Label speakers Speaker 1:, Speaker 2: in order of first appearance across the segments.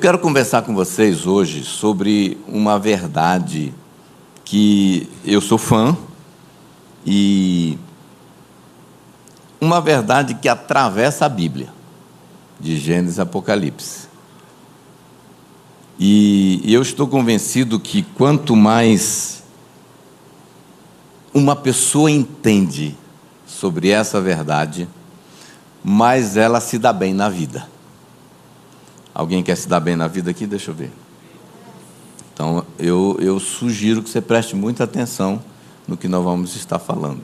Speaker 1: quero conversar com vocês hoje sobre uma verdade que eu sou fã e uma verdade que atravessa a Bíblia, de Gênesis a Apocalipse. E eu estou convencido que quanto mais uma pessoa entende sobre essa verdade, mais ela se dá bem na vida. Alguém quer se dar bem na vida aqui? Deixa eu ver. Então, eu, eu sugiro que você preste muita atenção no que nós vamos estar falando.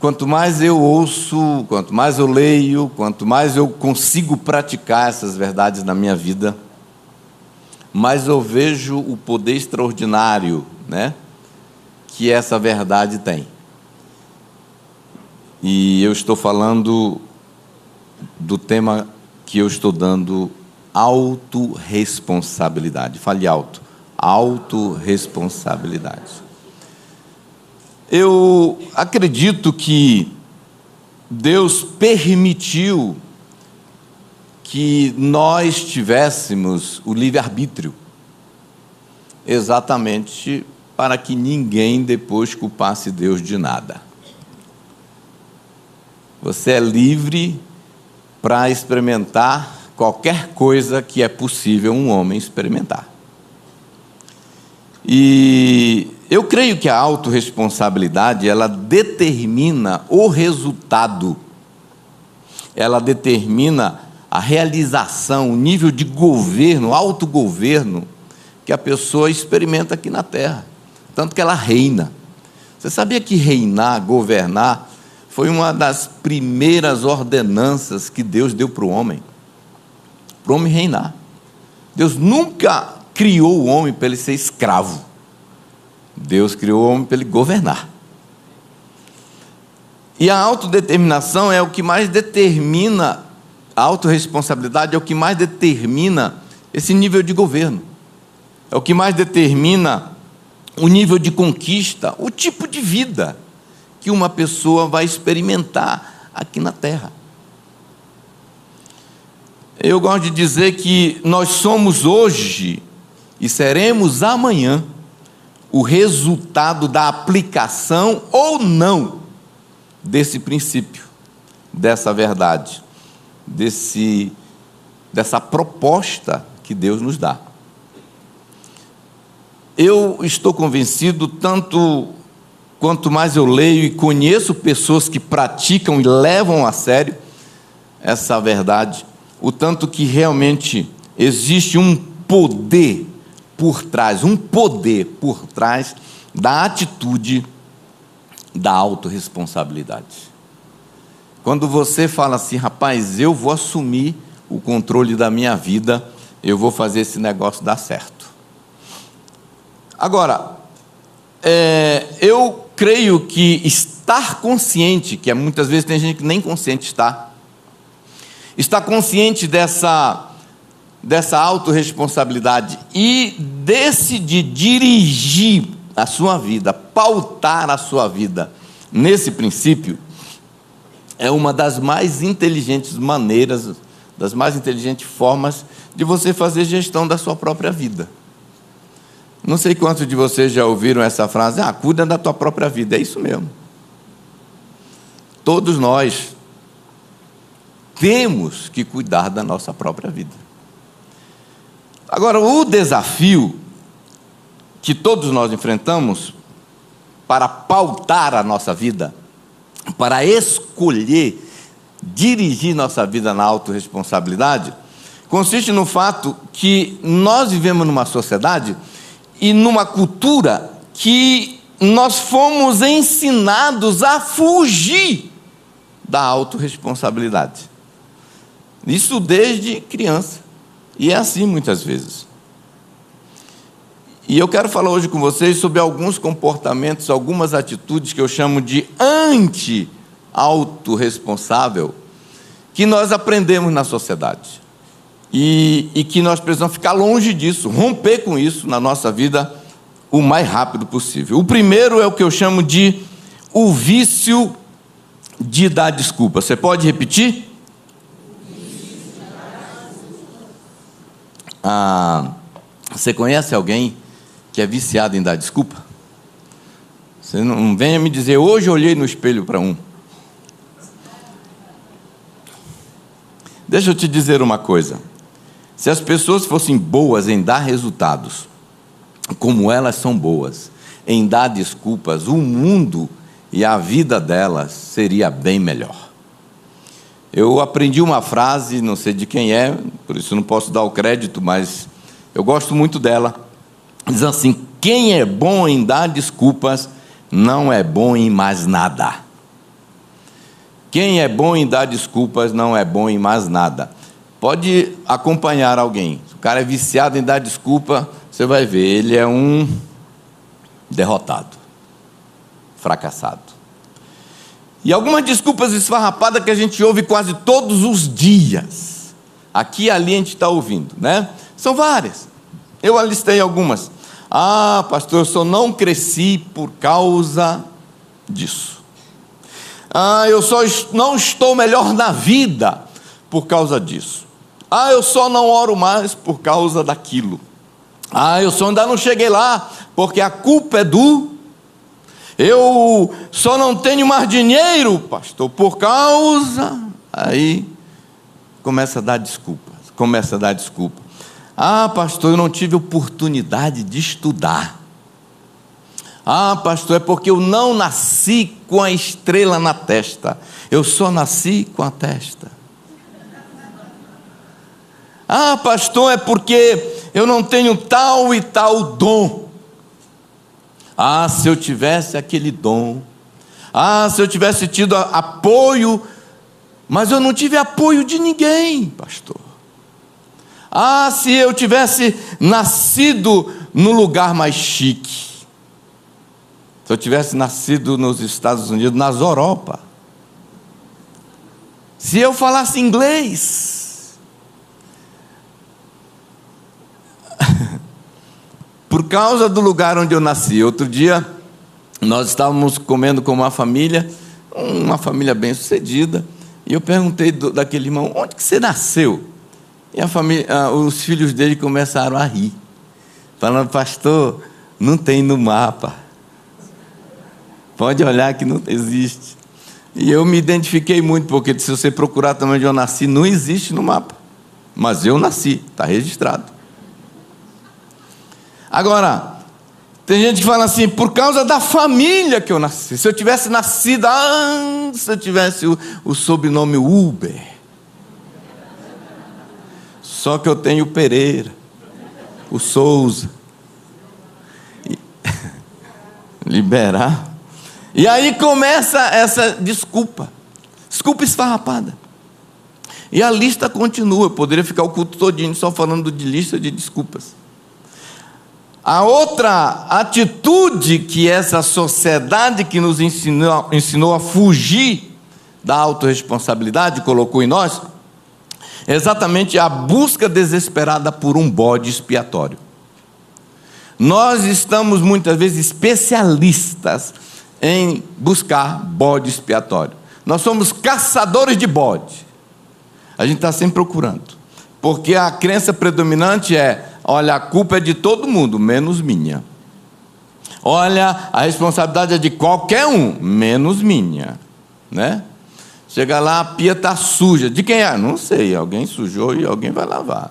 Speaker 1: Quanto mais eu ouço, quanto mais eu leio, quanto mais eu consigo praticar essas verdades na minha vida, mais eu vejo o poder extraordinário, né, que essa verdade tem. E eu estou falando do tema que eu estou dando autorresponsabilidade. Fale alto. Autorresponsabilidade. Eu acredito que Deus permitiu que nós tivéssemos o livre-arbítrio, exatamente para que ninguém depois culpasse Deus de nada. Você é livre para experimentar qualquer coisa que é possível um homem experimentar. E eu creio que a autorresponsabilidade, ela determina o resultado. Ela determina a realização, o nível de governo, autogoverno que a pessoa experimenta aqui na terra. Tanto que ela reina. Você sabia que reinar, governar, foi uma das primeiras ordenanças que Deus deu para o homem? para o homem reinar. Deus nunca criou o homem para ele ser escravo. Deus criou o homem para ele governar. E a autodeterminação é o que mais determina, a autorresponsabilidade é o que mais determina esse nível de governo. É o que mais determina o nível de conquista, o tipo de vida que uma pessoa vai experimentar aqui na terra. Eu gosto de dizer que nós somos hoje e seremos amanhã o resultado da aplicação ou não desse princípio, dessa verdade, desse, dessa proposta que Deus nos dá. Eu estou convencido, tanto quanto mais eu leio e conheço pessoas que praticam e levam a sério essa verdade, o tanto que realmente existe um poder por trás, um poder por trás da atitude da autorresponsabilidade. Quando você fala assim, rapaz, eu vou assumir o controle da minha vida, eu vou fazer esse negócio dar certo. Agora, é, eu creio que estar consciente, que é, muitas vezes tem gente que nem consciente está, está consciente dessa, dessa autorresponsabilidade e decidir dirigir a sua vida, pautar a sua vida nesse princípio, é uma das mais inteligentes maneiras, das mais inteligentes formas de você fazer gestão da sua própria vida. Não sei quantos de vocês já ouviram essa frase, ah, cuida da tua própria vida. É isso mesmo. Todos nós temos que cuidar da nossa própria vida. Agora, o desafio que todos nós enfrentamos para pautar a nossa vida, para escolher dirigir nossa vida na autorresponsabilidade, consiste no fato que nós vivemos numa sociedade e numa cultura que nós fomos ensinados a fugir da autorresponsabilidade. Isso desde criança. E é assim muitas vezes. E eu quero falar hoje com vocês sobre alguns comportamentos, algumas atitudes que eu chamo de anti-autorresponsável, que nós aprendemos na sociedade. E, e que nós precisamos ficar longe disso, romper com isso na nossa vida o mais rápido possível. O primeiro é o que eu chamo de o vício de dar desculpa. Você pode repetir? Ah, você conhece alguém que é viciado em dar desculpa? Você não venha me dizer, hoje eu olhei no espelho para um. Deixa eu te dizer uma coisa. Se as pessoas fossem boas em dar resultados, como elas são boas em dar desculpas, o mundo e a vida delas seria bem melhor. Eu aprendi uma frase, não sei de quem é, por isso não posso dar o crédito, mas eu gosto muito dela. Diz assim: quem é bom em dar desculpas não é bom em mais nada. Quem é bom em dar desculpas não é bom em mais nada. Pode acompanhar alguém. O cara é viciado em dar desculpa, você vai ver, ele é um derrotado, fracassado. E algumas desculpas esfarrapadas que a gente ouve quase todos os dias. Aqui e ali a gente está ouvindo, né? São várias. Eu alistei algumas. Ah, pastor, eu só não cresci por causa disso. Ah, eu só não estou melhor na vida por causa disso. Ah, eu só não oro mais por causa daquilo. Ah, eu só ainda não cheguei lá porque a culpa é do. Eu só não tenho mais dinheiro, pastor, por causa. Aí começa a dar desculpa, começa a dar desculpa. Ah, pastor, eu não tive oportunidade de estudar. Ah, pastor, é porque eu não nasci com a estrela na testa. Eu só nasci com a testa. Ah, pastor, é porque eu não tenho tal e tal dom. Ah, se eu tivesse aquele dom. Ah, se eu tivesse tido apoio. Mas eu não tive apoio de ninguém, pastor. Ah, se eu tivesse nascido no lugar mais chique. Se eu tivesse nascido nos Estados Unidos, nas Europa. Se eu falasse inglês. Por causa do lugar onde eu nasci. Outro dia, nós estávamos comendo com uma família, uma família bem sucedida, e eu perguntei do, daquele irmão: onde que você nasceu? E a família, os filhos dele começaram a rir, falando, pastor, não tem no mapa. Pode olhar que não existe. E eu me identifiquei muito, porque se você procurar também onde eu nasci, não existe no mapa. Mas eu nasci, está registrado. Agora, tem gente que fala assim, por causa da família que eu nasci. Se eu tivesse nascido, ah, se eu tivesse o, o sobrenome Uber, só que eu tenho o Pereira, o Souza. E... Liberar. E aí começa essa desculpa. Desculpa esfarrapada. E a lista continua. Eu poderia ficar o culto todinho só falando de lista de desculpas. A outra atitude que essa sociedade que nos ensinou, ensinou a fugir da autorresponsabilidade colocou em nós exatamente a busca desesperada por um bode expiatório. Nós estamos muitas vezes especialistas em buscar bode expiatório. Nós somos caçadores de bode. A gente está sempre procurando. Porque a crença predominante é: olha, a culpa é de todo mundo, menos minha. Olha, a responsabilidade é de qualquer um, menos minha. Né? Chega lá, a pia está suja. De quem é? Não sei. Alguém sujou e alguém vai lavar.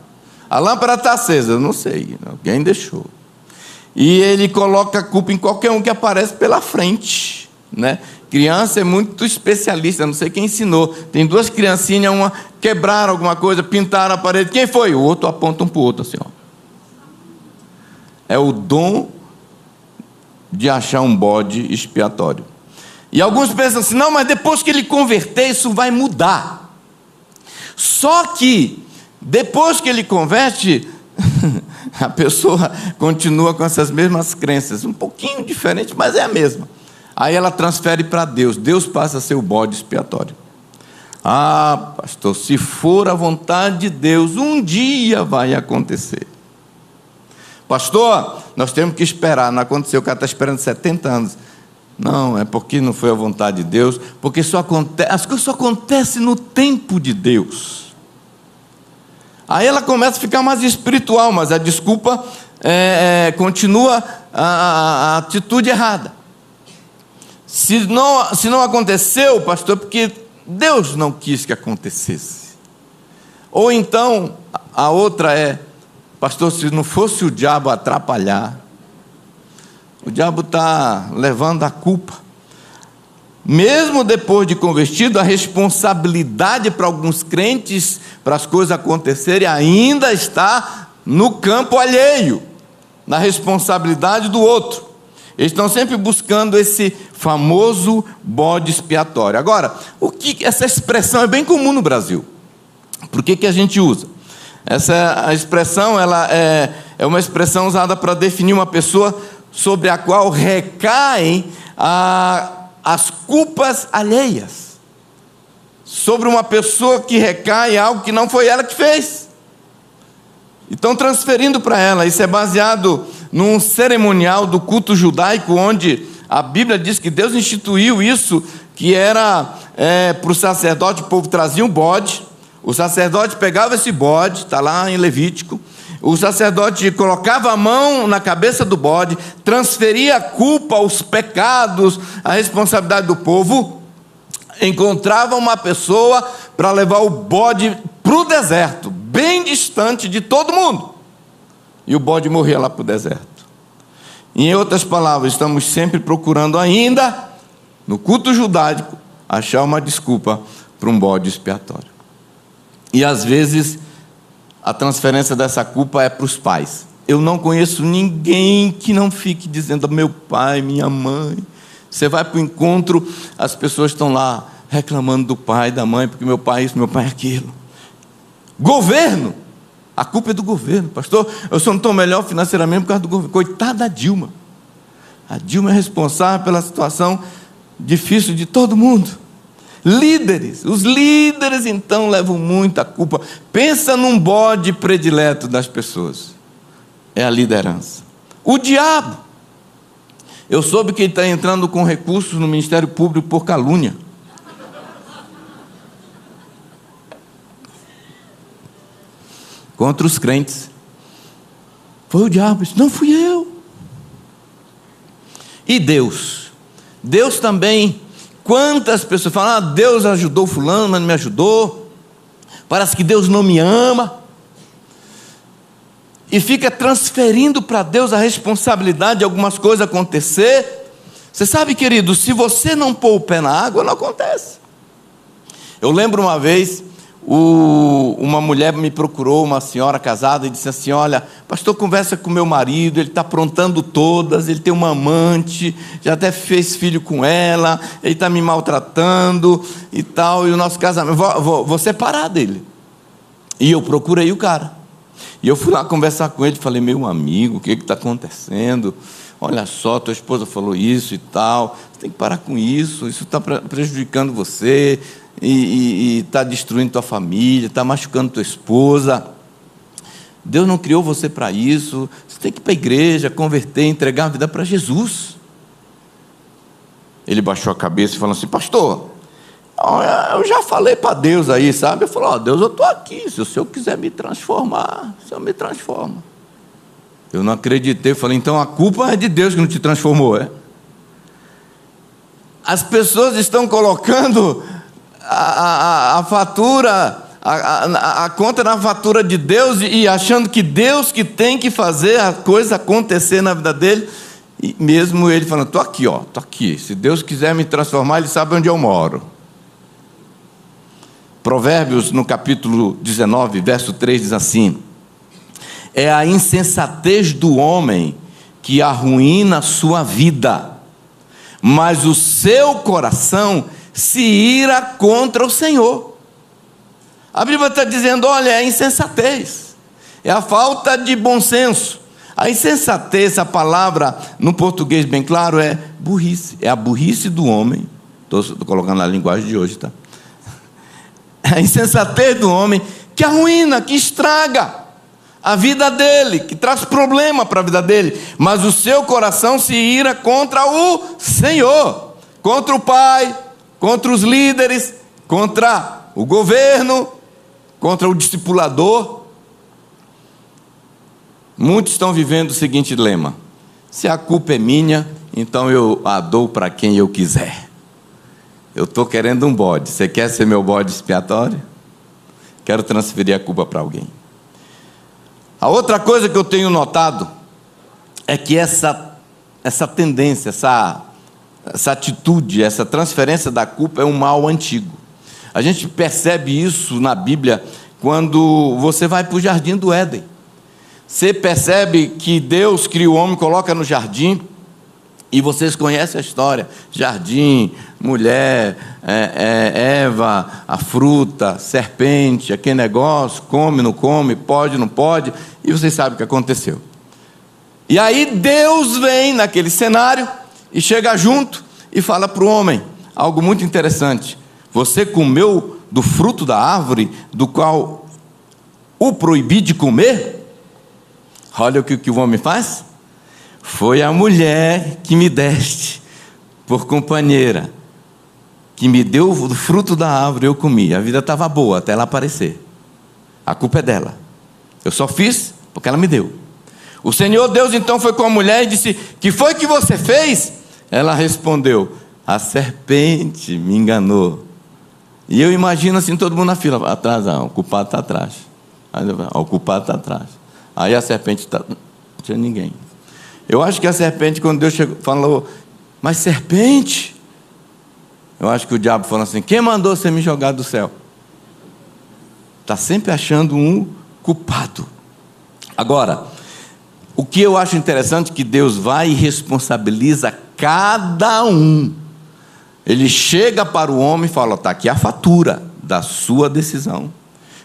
Speaker 1: A lâmpada está acesa, não sei. Alguém deixou. E ele coloca a culpa em qualquer um que aparece pela frente. Né? Criança é muito especialista, não sei quem ensinou. Tem duas criancinhas, uma quebraram alguma coisa, pintaram a parede. Quem foi? O outro aponta um para o outro assim. Ó. É o dom de achar um bode expiatório. E alguns pensam assim: não, mas depois que ele converter, isso vai mudar. Só que, depois que ele converte, a pessoa continua com essas mesmas crenças, um pouquinho diferente, mas é a mesma. Aí ela transfere para Deus, Deus passa a ser o bode expiatório. Ah, pastor, se for a vontade de Deus, um dia vai acontecer. Pastor, nós temos que esperar, não aconteceu, o cara está esperando 70 anos. Não, é porque não foi a vontade de Deus, porque só acontece, as coisas só acontecem no tempo de Deus. Aí ela começa a ficar mais espiritual, mas a desculpa é, é, continua a, a, atitude errada. Se não, se não aconteceu, pastor, porque Deus não quis que acontecesse. Ou então, a outra é, pastor, se não fosse o diabo atrapalhar, o diabo está levando a culpa. Mesmo depois de convertido, a responsabilidade para alguns crentes, para as coisas acontecerem, ainda está no campo alheio, na responsabilidade do outro. Eles estão sempre buscando esse famoso bode expiatório. Agora, o que essa expressão é bem comum no Brasil. Por que, que a gente usa? Essa a expressão ela é, é uma expressão usada para definir uma pessoa sobre a qual recaem a, as culpas alheias. Sobre uma pessoa que recai algo que não foi ela que fez. Estão transferindo para ela. Isso é baseado num cerimonial do culto judaico, onde a Bíblia diz que Deus instituiu isso, que era é, para o sacerdote, o povo trazia um bode, o sacerdote pegava esse bode, está lá em Levítico, o sacerdote colocava a mão na cabeça do bode, transferia a culpa, os pecados, a responsabilidade do povo, encontrava uma pessoa para levar o bode para o deserto, bem distante de todo mundo. E o bode morria lá para o deserto. Em outras palavras, estamos sempre procurando ainda, no culto judaico, achar uma desculpa para um bode expiatório. E às vezes a transferência dessa culpa é para os pais. Eu não conheço ninguém que não fique dizendo meu pai, minha mãe. Você vai para o encontro, as pessoas estão lá reclamando do pai, da mãe, porque meu pai é isso, meu pai é aquilo. Governo, a culpa é do governo, pastor. Eu só não estou melhor financeiramente por causa do governo. Coitada da Dilma. A Dilma é responsável pela situação difícil de todo mundo. Líderes, os líderes então levam muita culpa. Pensa num bode predileto das pessoas. É a liderança. O diabo. Eu soube que ele está entrando com recursos no Ministério Público por calúnia. Contra os crentes. Foi o diabo, não fui eu. E Deus. Deus também Quantas pessoas falam, ah, Deus ajudou fulano, mas não me ajudou. Parece que Deus não me ama. E fica transferindo para Deus a responsabilidade de algumas coisas acontecer. Você sabe, querido, se você não pôr o pé na água, não acontece. Eu lembro uma vez, o, uma mulher me procurou, uma senhora casada, e disse assim: Olha, pastor, conversa com meu marido, ele está aprontando todas, ele tem uma amante, já até fez filho com ela, ele está me maltratando e tal, e o nosso casamento, vou, vou, vou separar dele. E eu procurei o cara. E eu fui lá conversar com ele, falei: Meu amigo, o que está acontecendo? Olha só, tua esposa falou isso e tal, você tem que parar com isso, isso está prejudicando você, e está destruindo tua família, está machucando tua esposa. Deus não criou você para isso. Você tem que ir para a igreja, converter, entregar a vida para Jesus. Ele baixou a cabeça e falou assim: Pastor, eu já falei para Deus aí, sabe? Eu falei: oh, Deus, eu estou aqui. Se o Senhor quiser me transformar, o Senhor me transforma. Eu não acreditei. Falei: Então a culpa é de Deus que não te transformou, é? As pessoas estão colocando a, a, fatura, a, a, a, conta na fatura de Deus e achando que Deus que tem que fazer a coisa acontecer na vida dele. E mesmo ele falando, estou aqui, ó, estou aqui. Se Deus quiser me transformar, Ele sabe onde eu moro. Provérbios, no capítulo 19, verso 3, diz assim: É a insensatez do homem que arruína a sua vida, mas o seu coração se ira contra o Senhor. A Bíblia está dizendo: olha, é insensatez, é a falta de bom senso. A insensatez, a palavra no português bem claro, é burrice, é a burrice do homem. Estou colocando na linguagem de hoje, tá? A insensatez do homem que arruína, que estraga a vida dele, que traz problema para a vida dele, mas o seu coração se ira contra o Senhor, contra o Pai, contra os líderes, contra o governo, contra o discipulador. Muitos estão vivendo o seguinte dilema: se a culpa é minha, então eu a dou para quem eu quiser. Eu estou querendo um bode. Você quer ser meu bode expiatório? Quero transferir a culpa para alguém. A outra coisa que eu tenho notado é que essa, essa tendência, essa, essa atitude, essa transferência da culpa é um mal antigo. A gente percebe isso na Bíblia quando você vai para o jardim do Éden. Você percebe que Deus cria o homem, coloca no jardim, e vocês conhecem a história: jardim, mulher, é, é, Eva, a fruta, serpente, aquele negócio, come, não come, pode, não pode, e vocês sabem o que aconteceu. E aí Deus vem naquele cenário e chega junto e fala para o homem algo muito interessante: Você comeu do fruto da árvore do qual o proibi de comer? Olha o que, que o homem faz. Foi a mulher que me deste por companheira, que me deu o fruto da árvore, eu comi. A vida estava boa até ela aparecer. A culpa é dela. Eu só fiz porque ela me deu. O Senhor Deus então foi com a mulher e disse: Que foi que você fez? Ela respondeu: A serpente me enganou. E eu imagino assim todo mundo na fila, atrás, ah, o culpado está atrás. o culpado está atrás. Aí a serpente está. Não tinha ninguém. Eu acho que a serpente, quando Deus chegou, falou, mas serpente? Eu acho que o diabo falou assim: quem mandou você me jogar do céu? Está sempre achando um culpado. Agora, o que eu acho interessante é que Deus vai e responsabiliza cada um. Ele chega para o homem e fala: está aqui a fatura da sua decisão.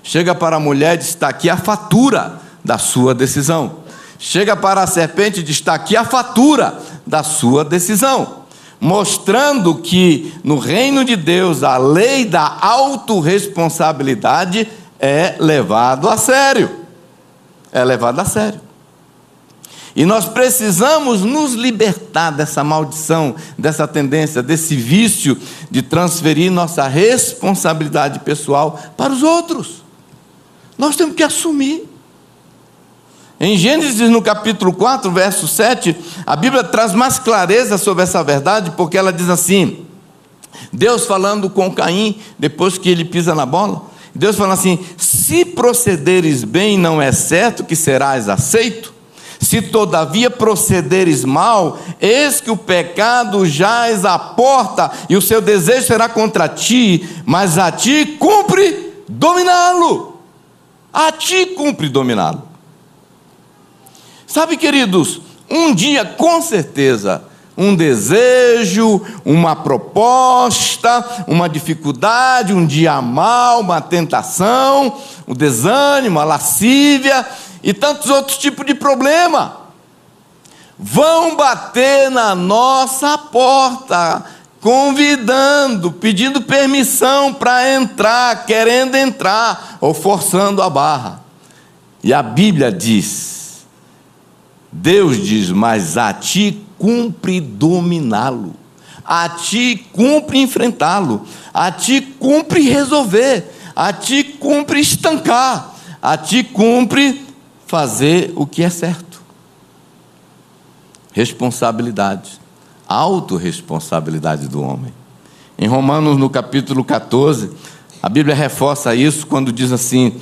Speaker 1: Chega para a mulher e diz: está aqui a fatura da sua decisão. Chega para a serpente e diz: está aqui a fatura da sua decisão. Mostrando que no reino de Deus a lei da autorresponsabilidade é levado a sério. É levado a sério. E nós precisamos nos libertar dessa maldição, dessa tendência, desse vício de transferir nossa responsabilidade pessoal para os outros. Nós temos que assumir. Em Gênesis, no capítulo 4, verso 7, a Bíblia traz mais clareza sobre essa verdade, porque ela diz assim: Deus falando com Caim, depois que ele pisa na bola, Deus fala assim: Se procederes bem, não é certo que serás aceito? Se todavia procederes mal, eis que o pecado jaz à porta, e o seu desejo será contra ti, mas a ti cumpre dominá-lo. A ti cumpre dominá-lo. Sabe, queridos, um dia com certeza, um desejo, uma proposta, uma dificuldade, um dia mal, uma tentação, o desânimo, a lascívia e tantos outros tipos de problema vão bater na nossa porta, convidando, pedindo permissão para entrar, querendo entrar ou forçando a barra. E a Bíblia diz Deus diz: Mas a ti cumpre dominá-lo, a ti cumpre enfrentá-lo, a ti cumpre resolver, a ti cumpre estancar, a ti cumpre fazer o que é certo. Responsabilidade, autorresponsabilidade do homem. Em Romanos, no capítulo 14, a Bíblia reforça isso quando diz assim: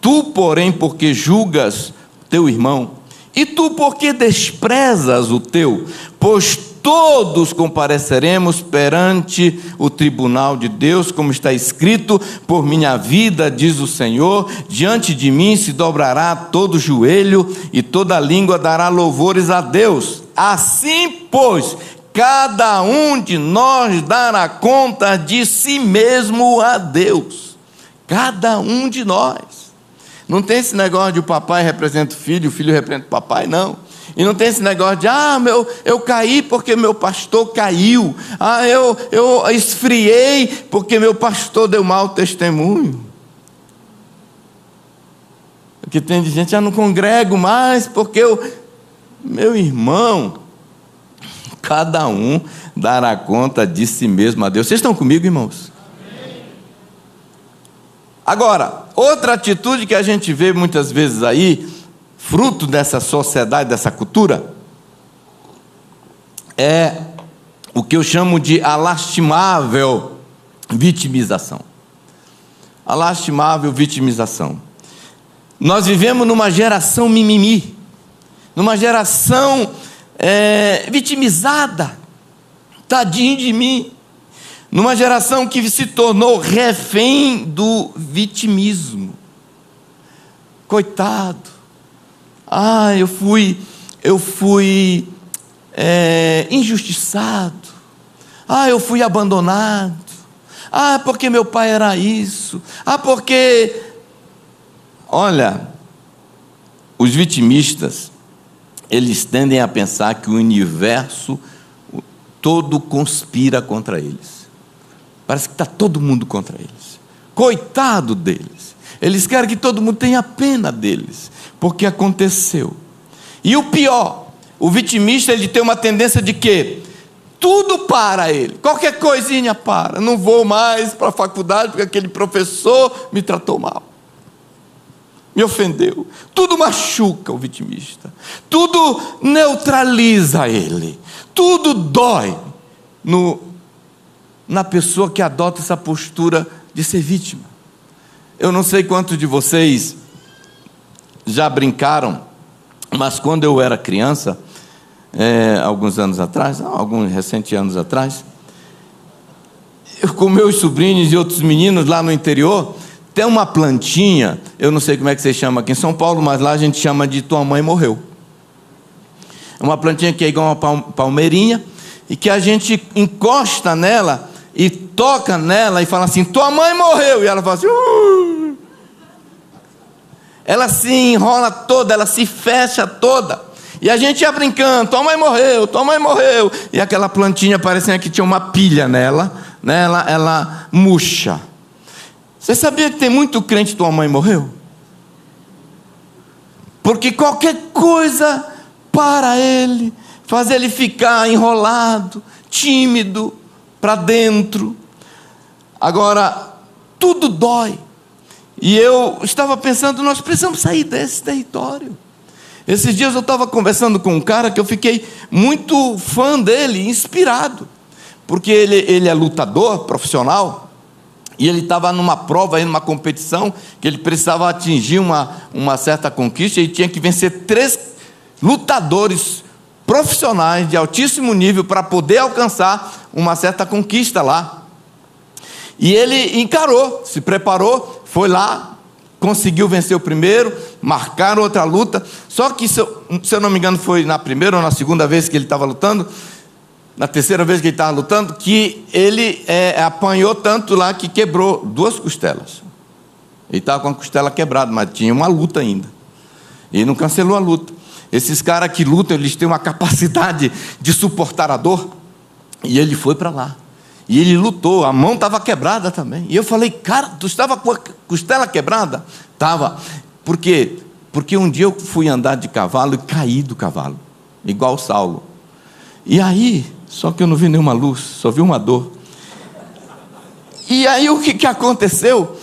Speaker 1: Tu, porém, porque julgas teu irmão, e tu por que desprezas o teu? Pois todos compareceremos perante o tribunal de Deus, como está escrito: Por minha vida, diz o Senhor, diante de mim se dobrará todo joelho e toda língua dará louvores a Deus. Assim, pois, cada um de nós dará conta de si mesmo a Deus. Cada um de nós. Não tem esse negócio de o papai representa o filho, o filho representa o papai, não. E não tem esse negócio de, ah, meu, eu caí porque meu pastor caiu. Ah, eu, eu esfriei porque meu pastor deu mau testemunho. Que tem de gente, ah, não congrego mais porque eu. Meu irmão, cada um dará conta de si mesmo a Deus. Vocês estão comigo, irmãos? Agora, outra atitude que a gente vê muitas vezes aí, fruto dessa sociedade, dessa cultura, é o que eu chamo de a lastimável vitimização. A lastimável vitimização. Nós vivemos numa geração mimimi, numa geração é, vitimizada, tadinho de mim, numa geração que se tornou refém do vitimismo. Coitado, ah, eu fui, eu fui é, injustiçado, ah, eu fui abandonado, ah, porque meu pai era isso, ah, porque. Olha, os vitimistas, eles tendem a pensar que o universo todo conspira contra eles. Parece que está todo mundo contra eles. Coitado deles. Eles querem que todo mundo tenha pena deles, porque aconteceu. E o pior, o vitimista ele tem uma tendência de que tudo para ele, qualquer coisinha para. Não vou mais para a faculdade porque aquele professor me tratou mal me ofendeu. Tudo machuca o vitimista. Tudo neutraliza ele. Tudo dói no, na pessoa que adota essa postura de ser vítima. Eu não sei quantos de vocês já brincaram, mas quando eu era criança, é, alguns anos atrás, alguns recentes anos atrás, eu com meus sobrinhos e outros meninos lá no interior, tem uma plantinha, eu não sei como é que você chama aqui em São Paulo, mas lá a gente chama de tua mãe morreu. É uma plantinha que é igual uma palmeirinha e que a gente encosta nela e toca nela e fala assim: tua mãe morreu. E ela fala assim: uh! Ela se enrola toda, ela se fecha toda. E a gente ia brincando: tua mãe morreu, tua mãe morreu. E aquela plantinha parecia que tinha uma pilha nela, né? ela, ela murcha. Você sabia que tem muito crente tua mãe morreu? Porque qualquer coisa para ele, faz ele ficar enrolado, tímido, para dentro. Agora, tudo dói. E eu estava pensando, nós precisamos sair desse território. Esses dias eu estava conversando com um cara que eu fiquei muito fã dele, inspirado. Porque ele, ele é lutador profissional, e ele estava numa prova, numa competição, que ele precisava atingir uma, uma certa conquista e tinha que vencer três lutadores profissionais de altíssimo nível para poder alcançar uma certa conquista lá. E ele encarou, se preparou, foi lá, conseguiu vencer o primeiro, marcaram outra luta. Só que, se eu, se eu não me engano, foi na primeira ou na segunda vez que ele estava lutando, na terceira vez que ele estava lutando, que ele é, apanhou tanto lá que quebrou duas costelas. Ele estava com a costela quebrada, mas tinha uma luta ainda. E não cancelou a luta. Esses caras que lutam, eles têm uma capacidade de suportar a dor. E ele foi para lá. E ele lutou, a mão estava quebrada também. E eu falei, cara, tu estava com a costela quebrada? Estava. Por quê? Porque um dia eu fui andar de cavalo e caí do cavalo, igual Saulo. E aí, só que eu não vi nenhuma luz, só vi uma dor. E aí o que, que aconteceu?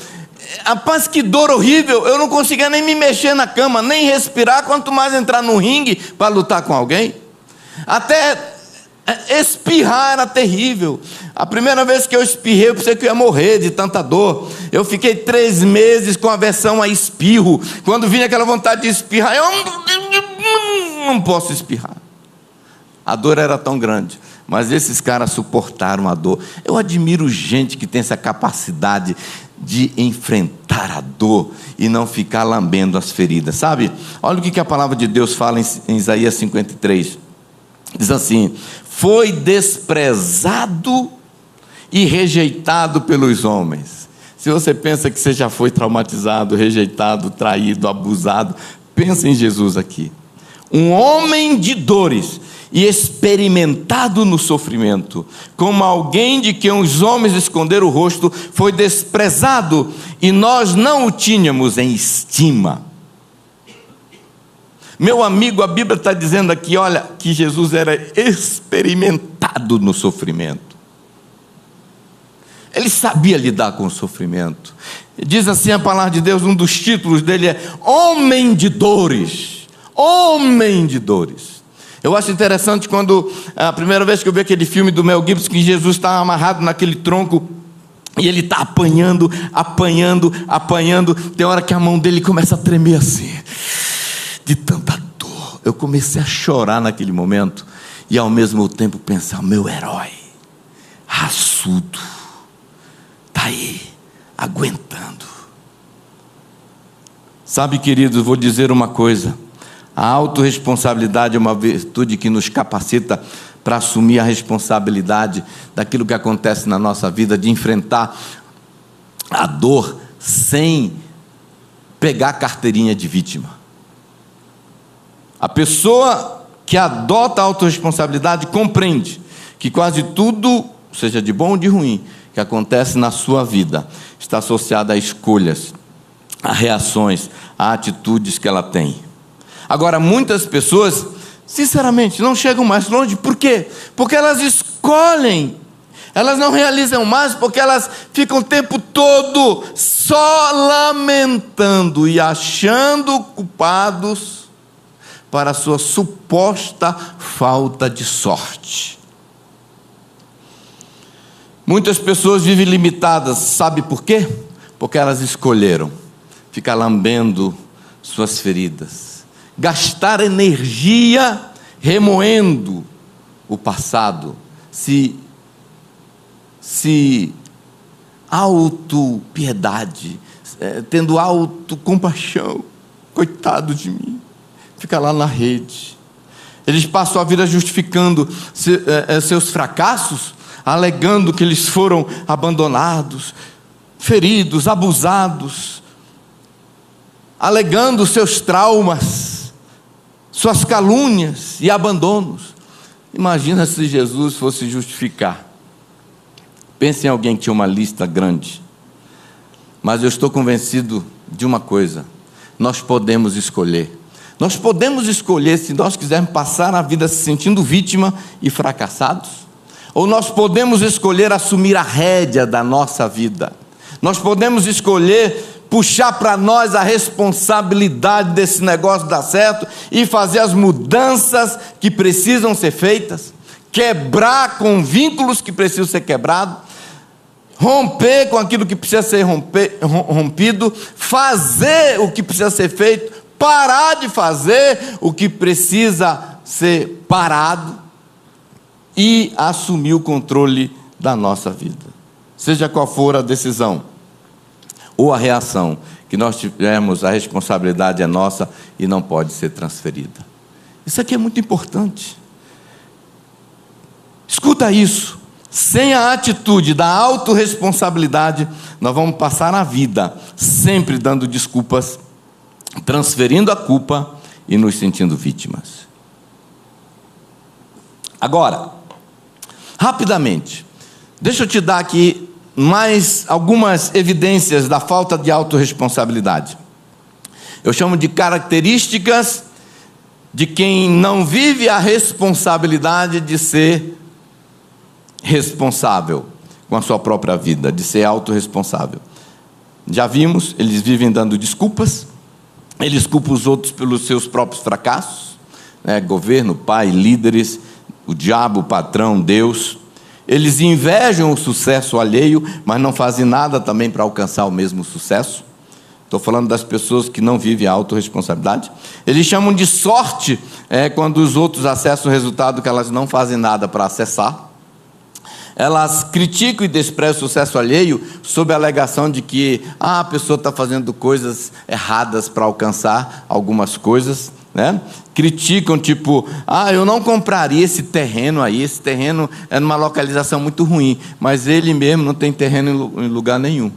Speaker 1: Rapaz, que dor horrível, eu não conseguia nem me mexer na cama, nem respirar, quanto mais entrar no ringue para lutar com alguém. Até espirrar era terrível. A primeira vez que eu espirrei, eu pensei que eu ia morrer de tanta dor. Eu fiquei três meses com aversão a espirro. Quando vinha aquela vontade de espirrar, eu não posso espirrar. A dor era tão grande. Mas esses caras suportaram a dor. Eu admiro gente que tem essa capacidade de enfrentar a dor e não ficar lambendo as feridas, sabe? Olha o que a palavra de Deus fala em Isaías 53. Diz assim: Foi desprezado e rejeitado pelos homens. Se você pensa que você já foi traumatizado, rejeitado, traído, abusado, pensa em Jesus aqui. Um homem de dores e experimentado no sofrimento, como alguém de quem os homens esconderam o rosto, foi desprezado e nós não o tínhamos em estima. Meu amigo, a Bíblia está dizendo aqui, olha, que Jesus era experimentado no sofrimento. Ele sabia lidar com o sofrimento. Diz assim a palavra de Deus, um dos títulos dele é Homem de Dores homem de dores. Eu acho interessante quando a primeira vez que eu vi aquele filme do Mel Gibson, que Jesus está amarrado naquele tronco e ele está apanhando, apanhando, apanhando. Tem hora que a mão dele começa a tremer assim, de tanta dor. Eu comecei a chorar naquele momento e ao mesmo tempo pensar: meu herói, raçudo, está aí, aguentando. Sabe, queridos, vou dizer uma coisa. A autorresponsabilidade é uma virtude que nos capacita para assumir a responsabilidade daquilo que acontece na nossa vida, de enfrentar a dor sem pegar carteirinha de vítima. A pessoa que adota a autorresponsabilidade compreende que quase tudo, seja de bom ou de ruim, que acontece na sua vida, está associado a escolhas, a reações, a atitudes que ela tem. Agora, muitas pessoas, sinceramente, não chegam mais longe, por quê? Porque elas escolhem, elas não realizam mais, porque elas ficam o tempo todo só lamentando e achando culpados para a sua suposta falta de sorte. Muitas pessoas vivem limitadas, sabe por quê? Porque elas escolheram ficar lambendo suas feridas, gastar energia remoendo o passado, se se auto piedade, é, tendo auto compaixão, coitado de mim, fica lá na rede. Eles passam a vida justificando é, é, seus fracassos, alegando que eles foram abandonados, feridos, abusados, alegando seus traumas, suas calúnias e abandonos. Imagina se Jesus fosse justificar. Pense em alguém que tinha uma lista grande. Mas eu estou convencido de uma coisa: nós podemos escolher. Nós podemos escolher se nós quisermos passar a vida se sentindo vítima e fracassados, ou nós podemos escolher assumir a rédea da nossa vida. Nós podemos escolher puxar para nós a responsabilidade desse negócio dar certo e fazer as mudanças que precisam ser feitas, quebrar com vínculos que precisam ser quebrados, romper com aquilo que precisa ser romper, rompido, fazer o que precisa ser feito, parar de fazer o que precisa ser parado e assumir o controle da nossa vida. Seja qual for a decisão ou a reação que nós tivermos, a responsabilidade é nossa e não pode ser transferida. Isso aqui é muito importante. Escuta isso. Sem a atitude da autorresponsabilidade, nós vamos passar a vida sempre dando desculpas, transferindo a culpa e nos sentindo vítimas. Agora, rapidamente, deixa eu te dar aqui mais algumas evidências da falta de autorresponsabilidade. Eu chamo de características de quem não vive a responsabilidade de ser responsável com a sua própria vida, de ser autorresponsável. Já vimos, eles vivem dando desculpas, eles culpam os outros pelos seus próprios fracassos, né? governo, pai, líderes, o diabo, o patrão, Deus. Eles invejam o sucesso alheio, mas não fazem nada também para alcançar o mesmo sucesso. Estou falando das pessoas que não vivem a autorresponsabilidade. Eles chamam de sorte é, quando os outros acessam o resultado que elas não fazem nada para acessar. Elas criticam e desprezam o sucesso alheio sob a alegação de que ah, a pessoa está fazendo coisas erradas para alcançar algumas coisas né? Criticam, tipo, ah, eu não compraria esse terreno aí, esse terreno é numa localização muito ruim, mas ele mesmo não tem terreno em lugar nenhum.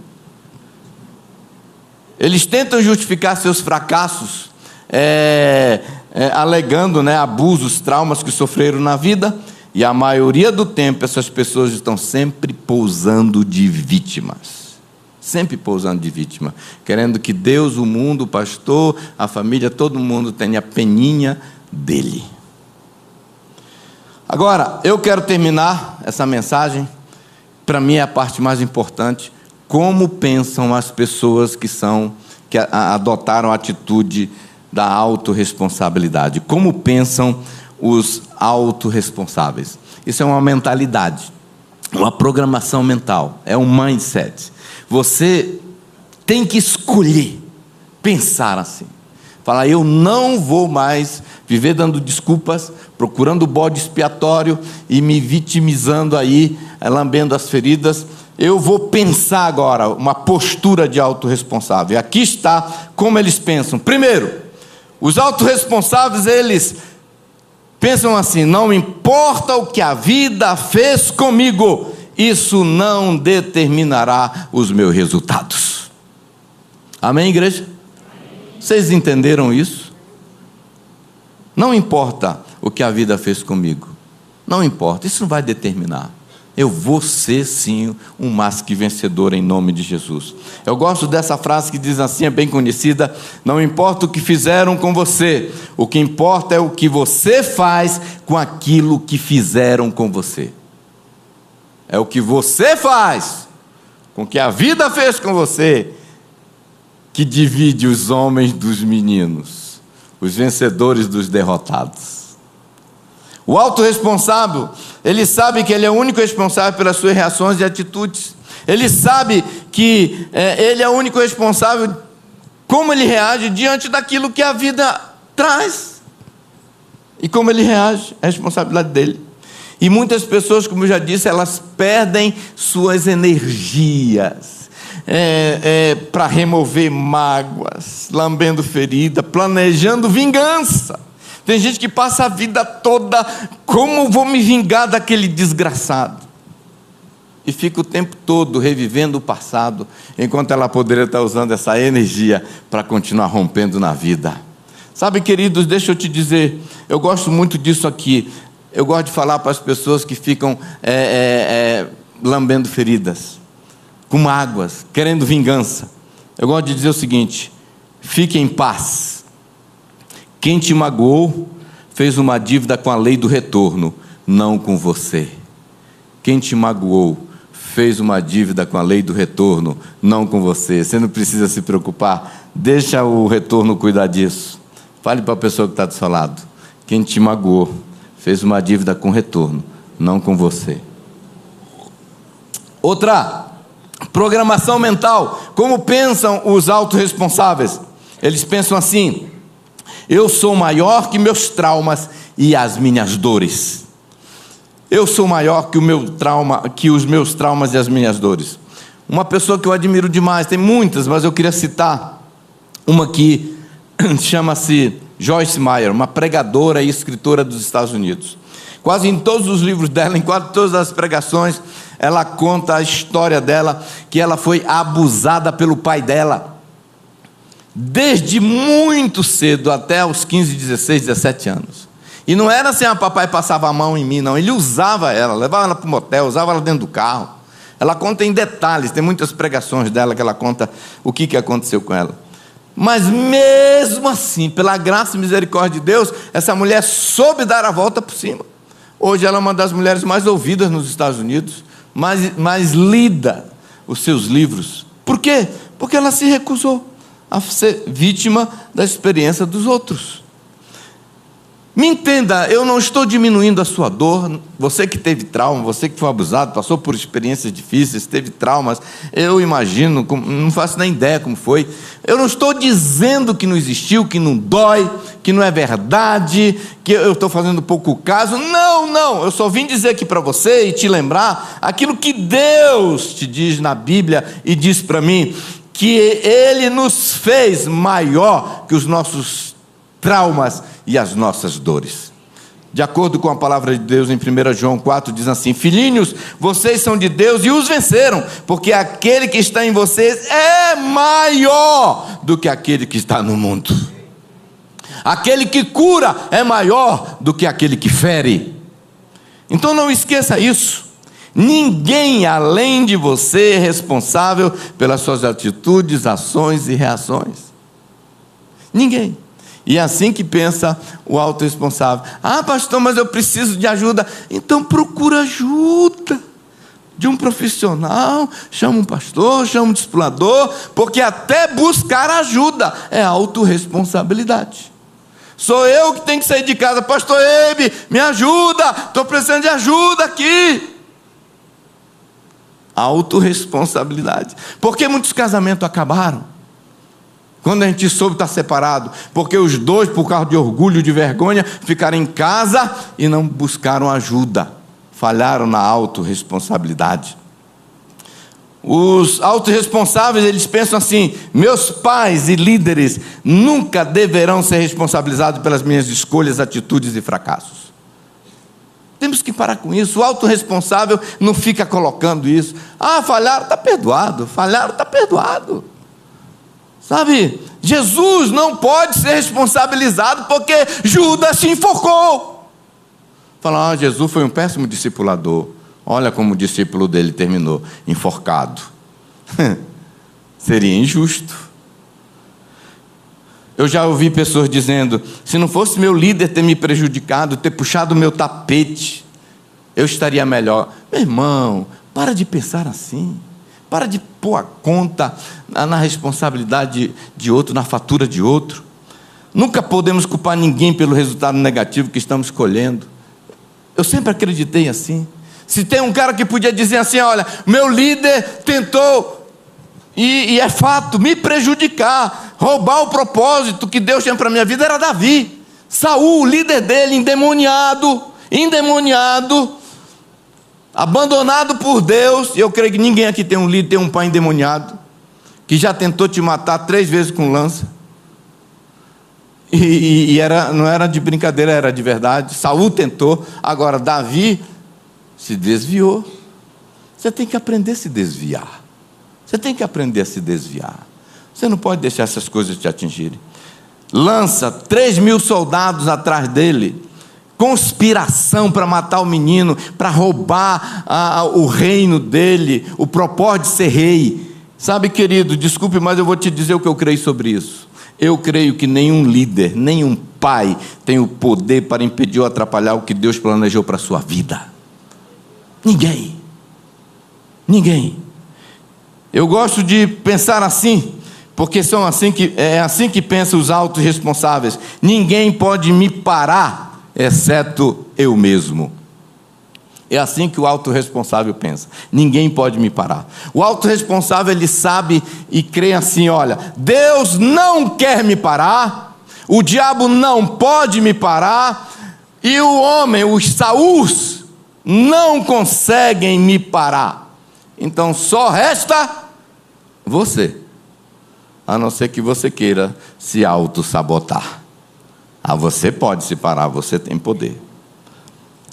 Speaker 1: Eles tentam justificar seus fracassos, é, é, alegando né, abusos, traumas que sofreram na vida, e a maioria do tempo essas pessoas estão sempre pousando de vítimas sempre pousando de vítima, querendo que Deus, o mundo, o pastor, a família, todo mundo tenha peninha dele. Agora, eu quero terminar essa mensagem, para mim é a parte mais importante, como pensam as pessoas que são que adotaram a atitude da autorresponsabilidade. Como pensam os autorresponsáveis? Isso é uma mentalidade, uma programação mental, é um mindset. Você tem que escolher pensar assim. Falar, eu não vou mais viver dando desculpas, procurando bode expiatório e me vitimizando aí, eh, lambendo as feridas. Eu vou pensar agora uma postura de autorresponsável. Aqui está como eles pensam. Primeiro, os autorresponsáveis, eles pensam assim: não importa o que a vida fez comigo, isso não determinará os meus resultados. Amém, igreja? Vocês entenderam isso? Não importa o que a vida fez comigo. Não importa, isso não vai determinar. Eu vou ser sim um mais que vencedor em nome de Jesus. Eu gosto dessa frase que diz assim, é bem conhecida: não importa o que fizeram com você, o que importa é o que você faz com aquilo que fizeram com você. É o que você faz com o que a vida fez com você que divide os homens dos meninos, os vencedores dos derrotados. O autorresponsável, ele sabe que ele é o único responsável pelas suas reações e atitudes. Ele sabe que é, ele é o único responsável como ele reage diante daquilo que a vida traz. E como ele reage, é a responsabilidade dele. E muitas pessoas, como eu já disse, elas perdem suas energias é, é, para remover mágoas, lambendo ferida, planejando vingança. Tem gente que passa a vida toda, como vou me vingar daquele desgraçado? E fica o tempo todo revivendo o passado, enquanto ela poderia estar usando essa energia para continuar rompendo na vida. Sabe, queridos, deixa eu te dizer, eu gosto muito disso aqui. Eu gosto de falar para as pessoas que ficam é, é, é lambendo feridas com mágoas, querendo vingança. Eu gosto de dizer o seguinte: fique em paz. Quem te magoou fez uma dívida com a lei do retorno, não com você. Quem te magoou fez uma dívida com a lei do retorno, não com você. Você não precisa se preocupar. Deixa o retorno cuidar disso. Fale para a pessoa que está do seu lado. Quem te magoou fez uma dívida com retorno, não com você. Outra, Programação mental. Como pensam os autorresponsáveis? Eles pensam assim: eu sou maior que meus traumas e as minhas dores. Eu sou maior que o meu trauma, que os meus traumas e as minhas dores. Uma pessoa que eu admiro demais, tem muitas, mas eu queria citar uma que chama-se Joyce Meyer, uma pregadora e escritora dos Estados Unidos. Quase em todos os livros dela, em quase todas as pregações, ela conta a história dela, que ela foi abusada pelo pai dela. Desde muito cedo, até os 15, 16, 17 anos. E não era assim, ah, papai passava a mão em mim, não. Ele usava ela, levava ela para o motel, usava ela dentro do carro. Ela conta em detalhes, tem muitas pregações dela que ela conta o que, que aconteceu com ela. Mas mesmo assim, pela graça e misericórdia de Deus, essa mulher soube dar a volta por cima. Hoje ela é uma das mulheres mais ouvidas nos Estados Unidos, mais, mais lida os seus livros. Por quê? Porque ela se recusou a ser vítima da experiência dos outros. Me entenda, eu não estou diminuindo a sua dor. Você que teve trauma, você que foi abusado, passou por experiências difíceis, teve traumas. Eu imagino, não faço nem ideia como foi. Eu não estou dizendo que não existiu, que não dói, que não é verdade, que eu estou fazendo pouco caso. Não, não. Eu só vim dizer aqui para você e te lembrar aquilo que Deus te diz na Bíblia e diz para mim que Ele nos fez maior que os nossos traumas e as nossas dores. De acordo com a palavra de Deus em 1 João 4, diz assim: Filhinhos, vocês são de Deus e os venceram, porque aquele que está em vocês é maior do que aquele que está no mundo. Aquele que cura é maior do que aquele que fere. Então não esqueça isso. Ninguém além de você é responsável pelas suas atitudes, ações e reações. Ninguém. E é assim que pensa o autorresponsável. Ah, pastor, mas eu preciso de ajuda. Então procura ajuda. de um profissional, chama um pastor, chama um discipulador, porque até buscar ajuda é autorresponsabilidade. Sou eu que tenho que sair de casa, pastor Ebe, me ajuda, estou precisando de ajuda aqui. Autoresponsabilidade. Por que muitos casamentos acabaram? Quando a gente soube estar separado, porque os dois, por causa de orgulho, de vergonha, ficaram em casa e não buscaram ajuda, falharam na autorresponsabilidade. Os autorresponsáveis, eles pensam assim: meus pais e líderes nunca deverão ser responsabilizados pelas minhas escolhas, atitudes e fracassos. Temos que parar com isso. O autorresponsável não fica colocando isso. Ah, falharam, está perdoado. Falharam, está perdoado. Sabe, Jesus não pode ser responsabilizado porque Judas se enforcou. Fala, ah, Jesus foi um péssimo discipulador. Olha como o discípulo dele terminou, enforcado. Seria injusto. Eu já ouvi pessoas dizendo: se não fosse meu líder ter me prejudicado, ter puxado meu tapete, eu estaria melhor. Meu irmão, para de pensar assim. Para de pôr a conta na responsabilidade de outro, na fatura de outro. Nunca podemos culpar ninguém pelo resultado negativo que estamos colhendo. Eu sempre acreditei assim. Se tem um cara que podia dizer assim: olha, meu líder tentou, e, e é fato, me prejudicar, roubar o propósito que Deus tinha para minha vida, era Davi. Saul, o líder dele, endemoniado, endemoniado, abandonado por Deus. Eu creio que ninguém aqui tem um líder, tem um pai endemoniado, que já tentou te matar três vezes com lança. E, e, e era, não era de brincadeira, era de verdade. Saul tentou. Agora, Davi se desviou. Você tem que aprender a se desviar. Você tem que aprender a se desviar. Você não pode deixar essas coisas te atingirem. Lança três mil soldados atrás dele. Conspiração para matar o menino, para roubar o reino dele, o propósito de ser rei. Sabe, querido, desculpe, mas eu vou te dizer o que eu creio sobre isso. Eu creio que nenhum líder, nenhum pai tem o poder para impedir ou atrapalhar o que Deus planejou para a sua vida. Ninguém. Ninguém. Eu gosto de pensar assim, porque são assim que é assim que pensam os altos responsáveis. Ninguém pode me parar, exceto eu mesmo. É assim que o autorresponsável pensa. Ninguém pode me parar. O autorresponsável ele sabe e crê assim: olha, Deus não quer me parar, o diabo não pode me parar, e o homem, os Saús, não conseguem me parar. Então só resta você. A não ser que você queira se auto-sabotar. Ah, você pode se parar, você tem poder.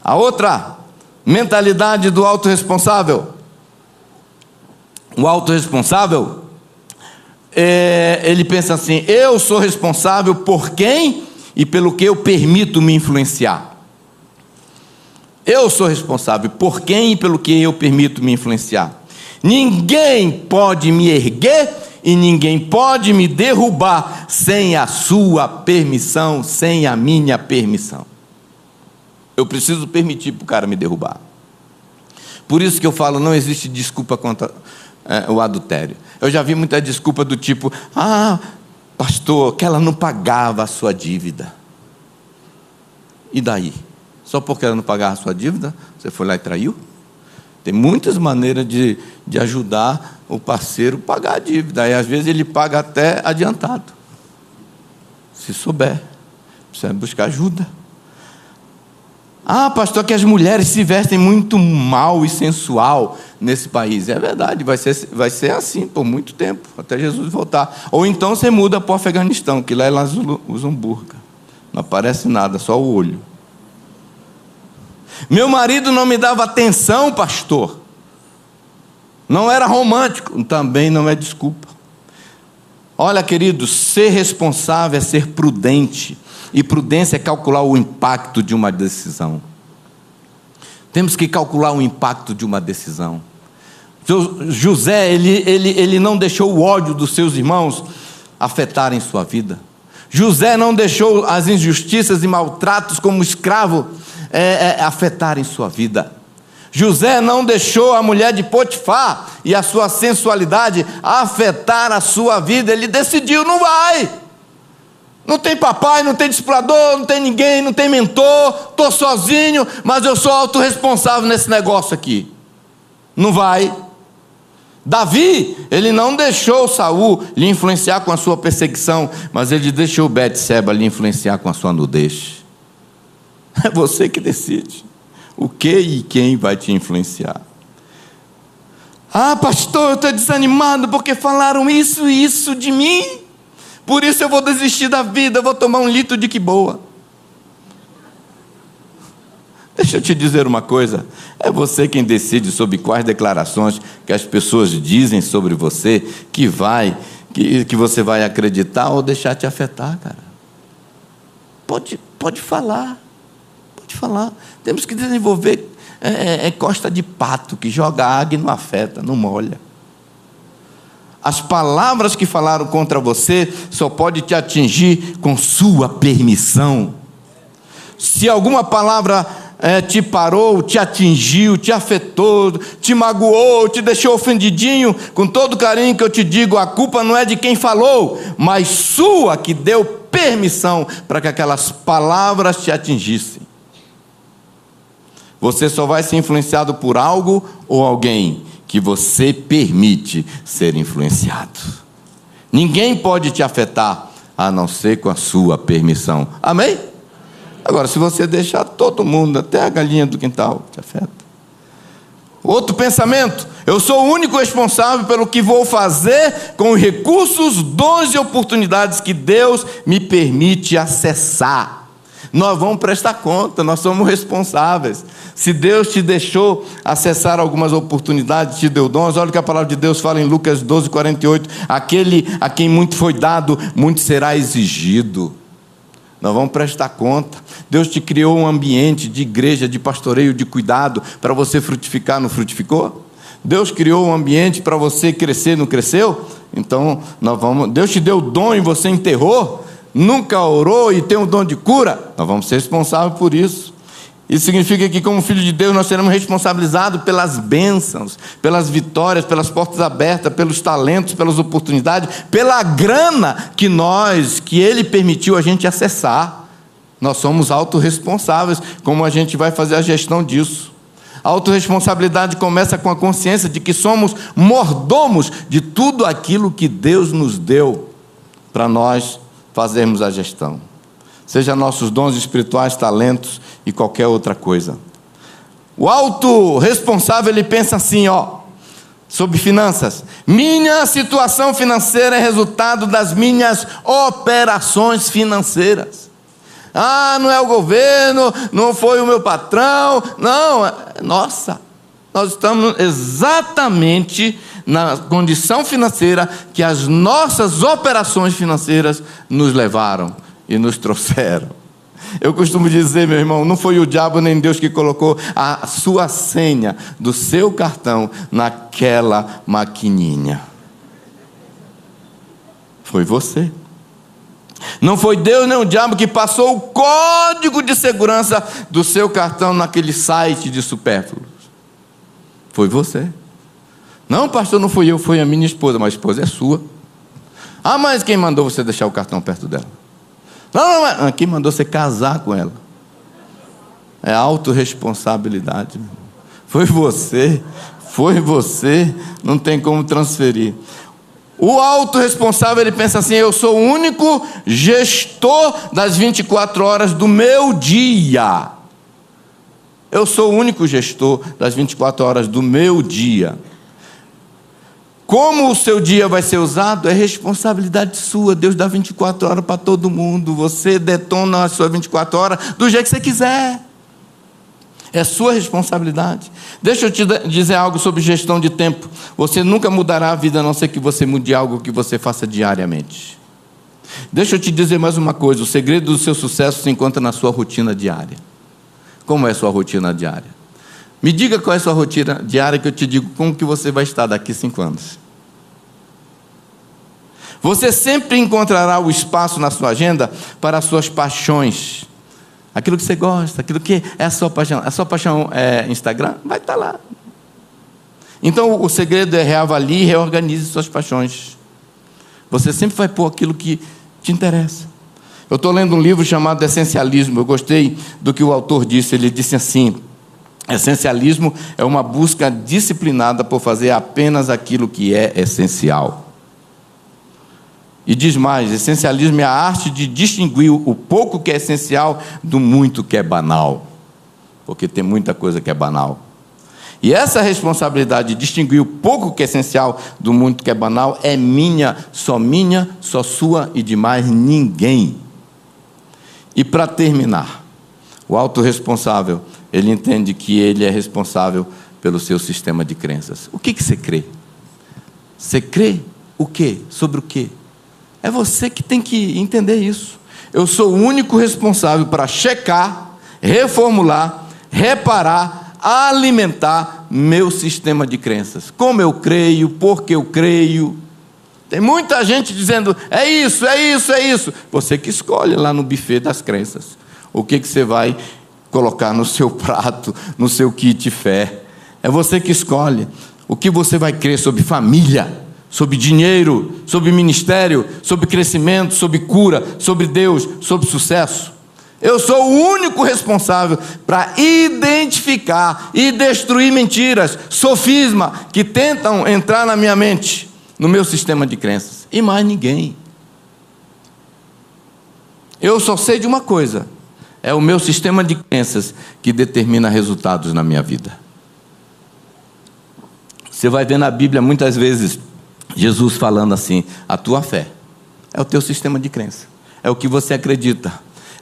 Speaker 1: A outra mentalidade do autorresponsável. O autorresponsável, é, ele pensa assim: eu sou responsável por quem e pelo que eu permito me influenciar. Eu sou responsável por quem e pelo que eu permito me influenciar. Ninguém pode me erguer e ninguém pode me derrubar sem a sua permissão, sem a minha permissão. Eu preciso permitir para o cara me derrubar. Por isso que eu falo, não existe desculpa contra é, o adultério. Eu já vi muita desculpa do tipo, ah, pastor, que ela não pagava a sua dívida. E daí? Só porque ela não pagava a sua dívida, você foi lá e traiu? Tem muitas maneiras de, de ajudar o parceiro a pagar a dívida. E às vezes ele paga até adiantado. Se souber, precisa buscar ajuda. Ah, pastor, que as mulheres se vestem muito mal e sensual nesse país. É verdade, vai ser, vai ser assim por muito tempo, até Jesus voltar. Ou então você muda para o Afeganistão, que lá elas usam burca. Não aparece nada, só o olho. Meu marido não me dava atenção, pastor. Não era romântico, também não é desculpa. Olha, querido, ser responsável é ser prudente, e prudência é calcular o impacto de uma decisão. Temos que calcular o impacto de uma decisão. José, ele, ele, ele não deixou o ódio dos seus irmãos afetarem sua vida. José não deixou as injustiças e maltratos como escravo é, é, sua vida. José não deixou a mulher de Potifar e a sua sensualidade afetar a sua vida. Ele decidiu: não vai. Não tem papai, não tem discipulador, não tem ninguém, não tem mentor, estou sozinho, mas eu sou autorresponsável nesse negócio aqui. Não vai. Davi, ele não deixou Saul lhe influenciar com a sua perseguição, mas ele deixou Betseba lhe influenciar com a sua nudez. É você que decide o que e quem vai te influenciar. Ah, pastor, eu estou desanimado porque falaram isso e isso de mim. Por isso eu vou desistir da vida, eu vou tomar um litro de que boa. Deixa eu te dizer uma coisa: é você quem decide sobre quais declarações que as pessoas dizem sobre você que vai, que, que você vai acreditar ou deixar te afetar, cara. Pode, pode falar, pode falar. Temos que desenvolver é, é, é costa de pato que joga água e não afeta, não molha. As palavras que falaram contra você só pode te atingir com sua permissão. Se alguma palavra é, te parou, te atingiu, te afetou, te magoou, te deixou ofendidinho, com todo carinho que eu te digo, a culpa não é de quem falou, mas sua que deu permissão para que aquelas palavras te atingissem. Você só vai ser influenciado por algo ou alguém que você permite ser influenciado. Ninguém pode te afetar a não ser com a sua permissão. Amém? Agora, se você deixar todo mundo, até a galinha do quintal, te afeta. Outro pensamento: eu sou o único responsável pelo que vou fazer com os recursos, dons e oportunidades que Deus me permite acessar. Nós vamos prestar conta, nós somos responsáveis. Se Deus te deixou acessar algumas oportunidades, te deu dons, olha o que a palavra de Deus fala em Lucas 12, 48: aquele a quem muito foi dado, muito será exigido. Nós vamos prestar conta. Deus te criou um ambiente de igreja, de pastoreio, de cuidado para você frutificar, não frutificou? Deus criou um ambiente para você crescer, não cresceu? Então, nós vamos. Deus te deu dom e você enterrou? Nunca orou e tem um dom de cura? Nós vamos ser responsáveis por isso. Isso significa que, como filho de Deus, nós seremos responsabilizados pelas bênçãos, pelas vitórias, pelas portas abertas, pelos talentos, pelas oportunidades, pela grana que nós, que Ele permitiu a gente acessar. Nós somos autorresponsáveis, como a gente vai fazer a gestão disso. A autorresponsabilidade começa com a consciência de que somos mordomos de tudo aquilo que Deus nos deu para nós fazermos a gestão seja nossos dons espirituais, talentos e qualquer outra coisa. O alto responsável ele pensa assim, ó, sobre finanças. Minha situação financeira é resultado das minhas operações financeiras. Ah, não é o governo, não foi o meu patrão, não, é, nossa. Nós estamos exatamente na condição financeira que as nossas operações financeiras nos levaram e nos trouxeram. Eu costumo dizer, meu irmão, não foi o diabo nem Deus que colocou a sua senha do seu cartão naquela maquininha. Foi você. Não foi Deus nem o diabo que passou o código de segurança do seu cartão naquele site de supérfluos. Foi você. Não, pastor, não fui eu, foi a minha esposa, mas a esposa é sua. Ah, mas quem mandou você deixar o cartão perto dela? Não, não, não. Quem mandou você casar com ela? É autorresponsabilidade. Foi você, foi você, não tem como transferir. O autorresponsável ele pensa assim: eu sou o único gestor das 24 horas do meu dia. Eu sou o único gestor das 24 horas do meu dia. Como o seu dia vai ser usado é responsabilidade sua. Deus dá 24 horas para todo mundo. Você detona as suas 24 horas do jeito que você quiser. É sua responsabilidade. Deixa eu te dizer algo sobre gestão de tempo. Você nunca mudará a vida a não ser que você mude algo que você faça diariamente. Deixa eu te dizer mais uma coisa: o segredo do seu sucesso se encontra na sua rotina diária. Como é a sua rotina diária? Me diga qual é a sua rotina diária que eu te digo como que você vai estar daqui cinco anos. Você sempre encontrará o espaço na sua agenda para as suas paixões, Aquilo que você gosta, aquilo que é a sua paixão. A sua paixão é Instagram? Vai estar lá. Então o segredo é reavalie e reorganize suas paixões. Você sempre vai pôr aquilo que te interessa. Eu estou lendo um livro chamado Essencialismo. Eu gostei do que o autor disse. Ele disse assim: Essencialismo é uma busca disciplinada por fazer apenas aquilo que é essencial. E diz mais: essencialismo é a arte de distinguir o pouco que é essencial do muito que é banal. Porque tem muita coisa que é banal. E essa responsabilidade de distinguir o pouco que é essencial do muito que é banal é minha, só minha, só sua e de mais ninguém. E para terminar, o autorresponsável, ele entende que ele é responsável pelo seu sistema de crenças. O que, que você crê? Você crê o quê? Sobre o quê? É você que tem que entender isso. Eu sou o único responsável para checar, reformular, reparar, alimentar meu sistema de crenças. Como eu creio, porque eu creio. Tem muita gente dizendo, é isso, é isso, é isso. Você que escolhe lá no buffet das crenças. O que, que você vai colocar no seu prato, no seu kit fé. É você que escolhe. O que você vai crer sobre família sobre dinheiro, sobre ministério, sobre crescimento, sobre cura, sobre Deus, sobre sucesso. Eu sou o único responsável para identificar e destruir mentiras, sofisma que tentam entrar na minha mente, no meu sistema de crenças. E mais ninguém. Eu só sei de uma coisa: é o meu sistema de crenças que determina resultados na minha vida. Você vai ver na Bíblia muitas vezes Jesus falando assim: a tua fé é o teu sistema de crença, é o que você acredita,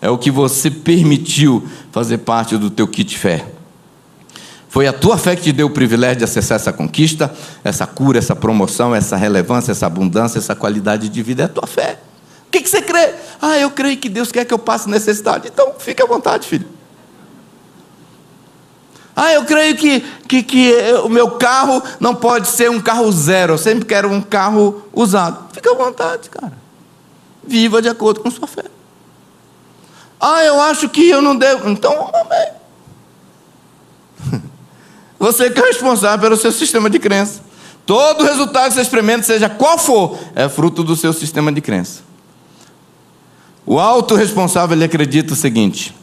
Speaker 1: é o que você permitiu fazer parte do teu kit fé. Foi a tua fé que te deu o privilégio de acessar essa conquista, essa cura, essa promoção, essa relevância, essa abundância, essa qualidade de vida. É a tua fé. O que, você crê? Ah, eu creio que Deus quer que eu passe necessidade. Então, fique à vontade, filho. Ah, eu creio que, que, que o meu carro não pode ser um carro zero. Eu sempre quero um carro usado. Fica à vontade, cara. Viva de acordo com sua fé. Ah, eu acho que eu não devo. Então, amém. Você que é responsável pelo seu sistema de crença. Todo resultado que você experimenta, seja qual for, é fruto do seu sistema de crença. O autorresponsável ele acredita o seguinte: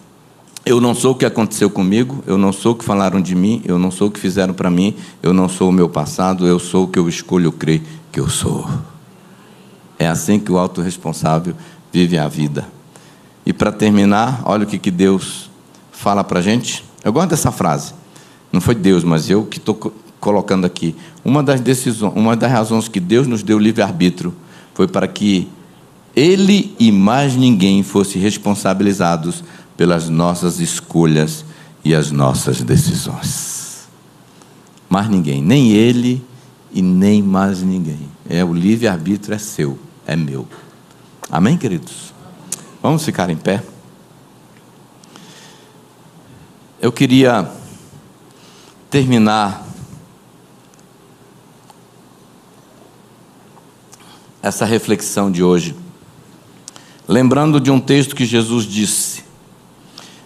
Speaker 1: eu não sou o que aconteceu comigo, eu não sou o que falaram de mim, eu não sou o que fizeram para mim, eu não sou o meu passado, eu sou o que eu escolho crer que eu sou. É assim que o autorresponsável vive a vida. E para terminar, olha o que, que Deus fala para a gente. Eu gosto dessa frase. Não foi Deus, mas eu que estou colocando aqui. Uma das decisões, uma das razões que Deus nos deu livre-arbítrio foi para que Ele e mais ninguém fossem responsabilizados pelas nossas escolhas e as nossas decisões. Mais ninguém, nem ele e nem mais ninguém. É o livre-arbítrio é seu, é meu. Amém, queridos? Vamos ficar em pé. Eu queria terminar essa reflexão de hoje, lembrando de um texto que Jesus disse: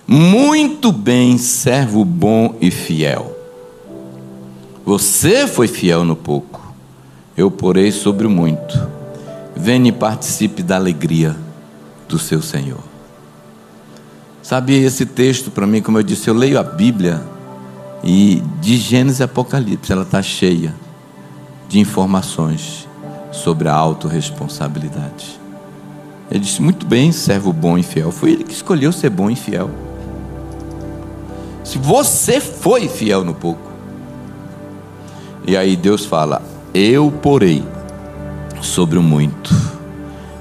Speaker 1: muito bem, servo bom e fiel. Você foi fiel no pouco, eu porei sobre o muito. Venha e participe da alegria do seu Senhor. Sabe, esse texto para mim, como eu disse, eu leio a Bíblia e de Gênesis e Apocalipse, ela está cheia de informações sobre a autorresponsabilidade. Ele disse: Muito bem, servo bom e fiel. Foi ele que escolheu ser bom e fiel. Se você foi fiel no pouco. E aí Deus fala: Eu porei sobre o muito.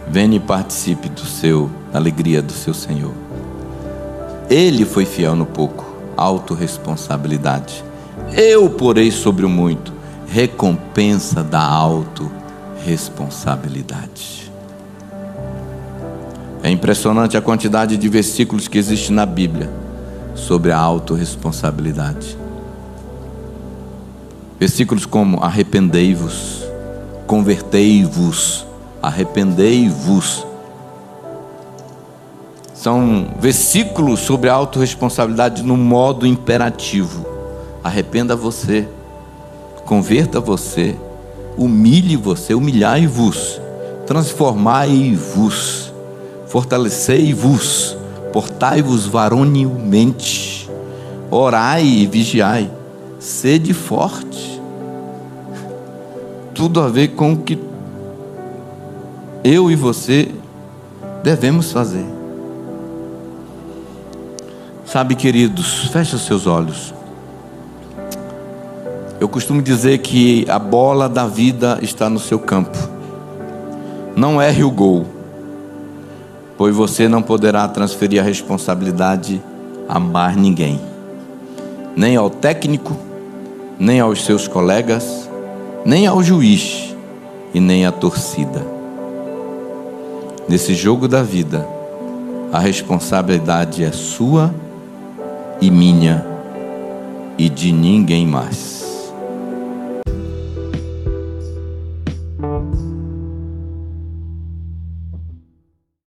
Speaker 1: Venha e participe do seu, alegria do seu Senhor. Ele foi fiel no pouco, autorresponsabilidade. Eu porei sobre o muito, recompensa da autorresponsabilidade. É impressionante a quantidade de versículos que existe na Bíblia sobre a autorresponsabilidade. Versículos como: arrependei-vos, convertei-vos, arrependei-vos. São versículos sobre a autorresponsabilidade no modo imperativo. Arrependa você, converta você, humilhe você, humilhai-vos, transformai-vos, fortalecei-vos, portai-vos varonilmente, orai e vigiai, sede forte. Tudo a ver com o que eu e você devemos fazer. Sabe, queridos, feche os seus olhos. Eu costumo dizer que a bola da vida está no seu campo. Não erre o gol, pois você não poderá transferir a responsabilidade a mais ninguém, nem ao técnico, nem aos seus colegas, nem ao juiz e nem à torcida. Nesse jogo da vida, a responsabilidade é sua e minha e de ninguém mais.